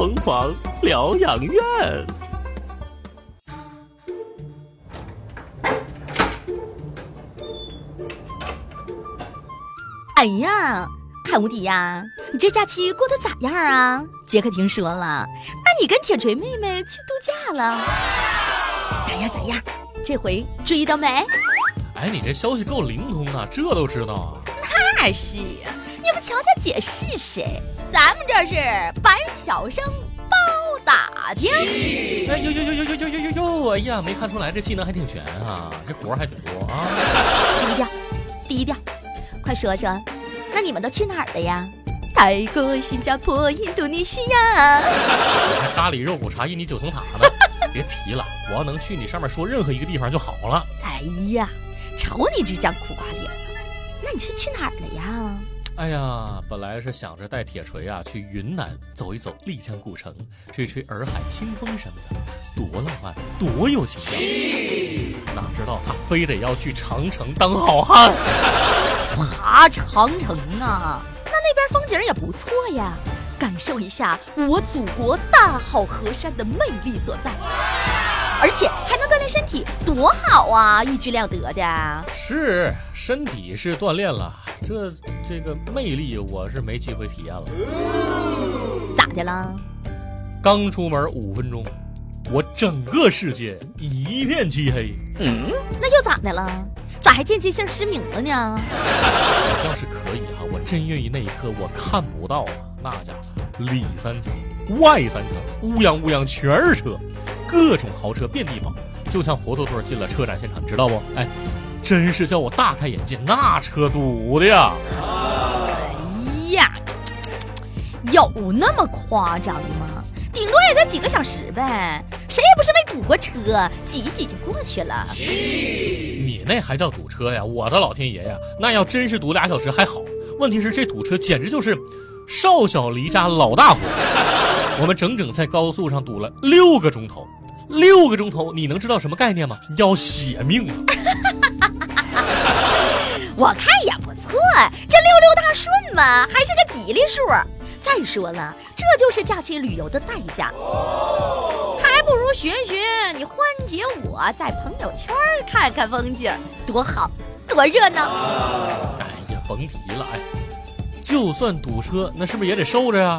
疯狂疗养院。哎呀，看无敌呀，你这假期过得咋样啊？杰克听说了，那你跟铁锤妹妹去度假了，咋样咋样？这回注意到没？哎，你这消息够灵通啊，这都知道啊？那是呀，你不瞧瞧姐是谁？咱们这是白晓生包打听。哎呦呦呦呦呦呦呦呦呦！哎呀，没看出来这技能还挺全啊，这活还挺多啊。低调，低调，快说说，那你们都去哪儿了呀？泰国、新加坡、印度尼西亚。还咖喱肉骨茶、印尼九层塔呢？别提了，我要能去你上面说任何一个地方就好了。哎呀，瞅你这张苦瓜脸啊！那你是去哪儿了呀？哎呀，本来是想着带铁锤啊去云南走一走丽江古城，吹吹洱海清风什么的，多浪漫，多有情调。哪知道他非得要去长城当好汉，爬长城啊！那那边风景也不错呀，感受一下我祖国大好河山的魅力所在，而且还能锻炼身体，多好啊！一举两得的。是身体是锻炼了，这这个魅力我是没机会体验了。咋的了？刚出门五分钟，我整个世界一片漆黑。嗯，那又咋的了？咋还间接性失明了呢？要是可以哈、我真愿意那一刻我看不到啊，那家伙里三层外三层，乌泱乌泱全是车，各种豪车遍地跑，就像活脱脱进了车展现场，知道不？哎，真是叫我大开眼界，那车堵的呀！哎呀，有那么夸张吗？顶多也就几个小时呗，谁也不是没堵过车，挤一挤就过去了。你那还叫堵车呀？我的老天爷呀！那要真是堵俩小时还好，问题是这堵车简直就是少小离家老大回。我们整整在高速上堵了六个钟头，六个钟头，你能知道什么概念吗？要血命啊！我看也不错，这六六大顺嘛，还是个吉利数。再说了，这就是假期旅游的代价，还不如学学你欢姐我在朋友圈看看风景，多好，多热闹。哎呀，甭提了，哎，就算堵车，那是不是也得受着呀？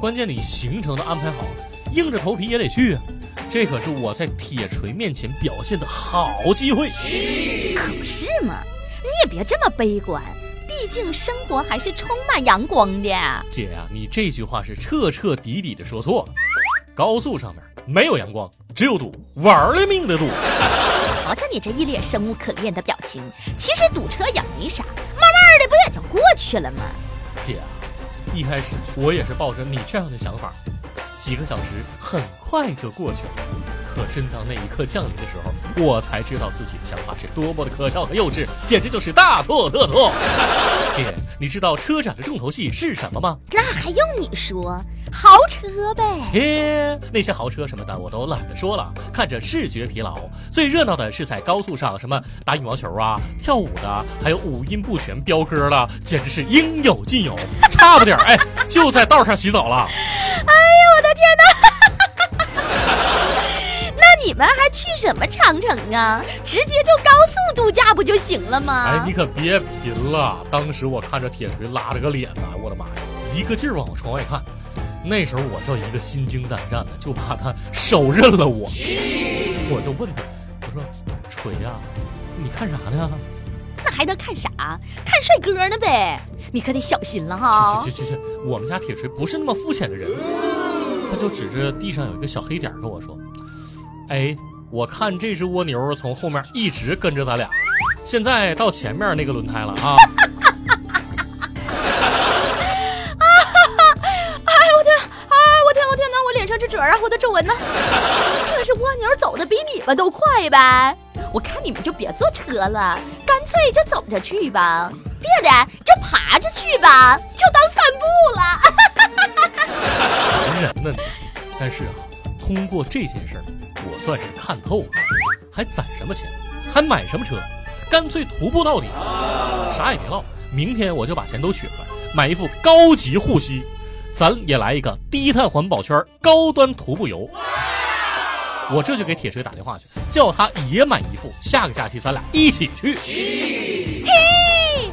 关键你行程都安排好了，硬着头皮也得去啊。这可是我在铁锤面前表现的好机会。可是嘛，你也别这么悲观，毕竟生活还是充满阳光的。姐呀、你这句话是彻彻底底的说错了。高速上面没有阳光，只有堵，玩了命的堵。瞧瞧你这一脸生无可恋的表情，其实堵车也没啥，慢慢的不也就过去了吗？姐啊，一开始我也是抱着你这样的想法，几个小时很快就过去了。可真当那一刻降临的时候，我才知道自己的想法是多么的可笑和幼稚，简直就是大错特错。姐，你知道车展的重头戏是什么吗？那还用你说？豪车呗。切，那些豪车什么的我都懒得说了，看着视觉疲劳。最热闹的是在高速上，什么打羽毛球啊、跳舞的，还有五音不全飙歌的，简直是应有尽有。差不点儿，哎，就在道上洗澡了。哎呦我的天哪！那你们还去什么长城啊？直接就高速度假不就行了吗？哎，你可别贫了！当时我看着铁锤拉着个脸呐，我的妈呀，一个劲儿往我窗外看。那时候我就一个心惊胆战的，就怕他手刃了我。我就问他，我说：“锤呀、你看啥呢？那还能看啥？看帅哥呢呗！你可得小心了哈去。去去去，我们家铁锤不是那么肤浅的人。”他就指着地上有一个小黑点跟我说：“哎，我看这只蜗牛从后面一直跟着咱俩，现在到前面那个轮胎了啊。”啊哎我天！哎我天！我天哪！我脸上这褶儿啊，我的皱纹呢？这是蜗牛走的比你们都快呗！我看你们就别坐车了，干脆就走着去吧。别的就爬着去吧，就当散步了。烦人呢你。但是啊，通过这件事儿，我算是看透了，还攒什么钱，还买什么车，干脆徒步到底，啥也别唠。明天我就把钱都取出来，买一副高级护膝，咱也来一个低碳环保圈高端徒步游。我这就给铁锤打电话去，叫他也买一副，下个假期咱俩一起去。嘿，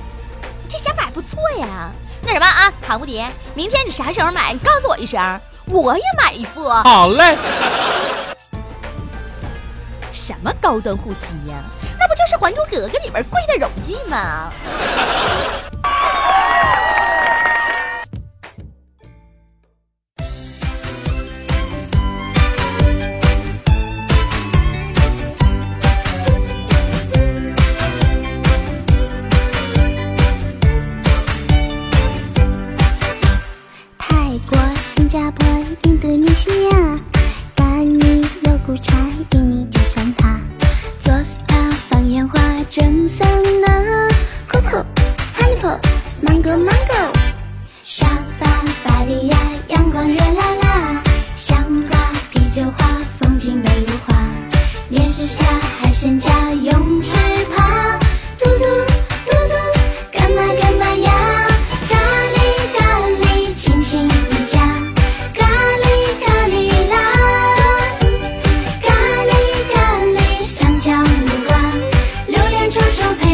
这想法不错呀。那什么啊，唐无敌，明天你啥时候买？你告诉我一声，我也买一副。好嘞。什么高端护膝呀？那不就是《还珠格格》里边跪的容易吗？泰国、新加坡、印度尼西亚，咖喱、肉骨茶，印尼真赞呐！Coco、Honeypo、Mango、Mango，沙发、巴黎呀，阳光热辣辣，香瓜、啤酒花，风景美如画，电视下海鲜家，泳池。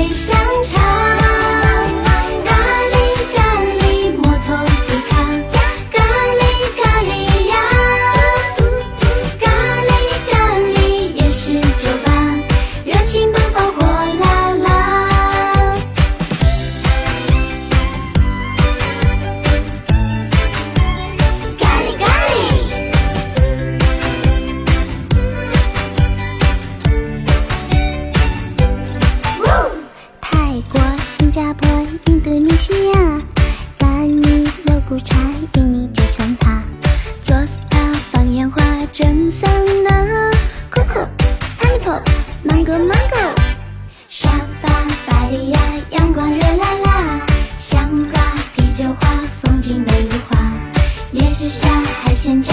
臭臭配香肠。芒果芒果，沙巴、巴利亚，阳光热辣辣。香瓜、啤酒花，风景美如画。电视下海鲜家，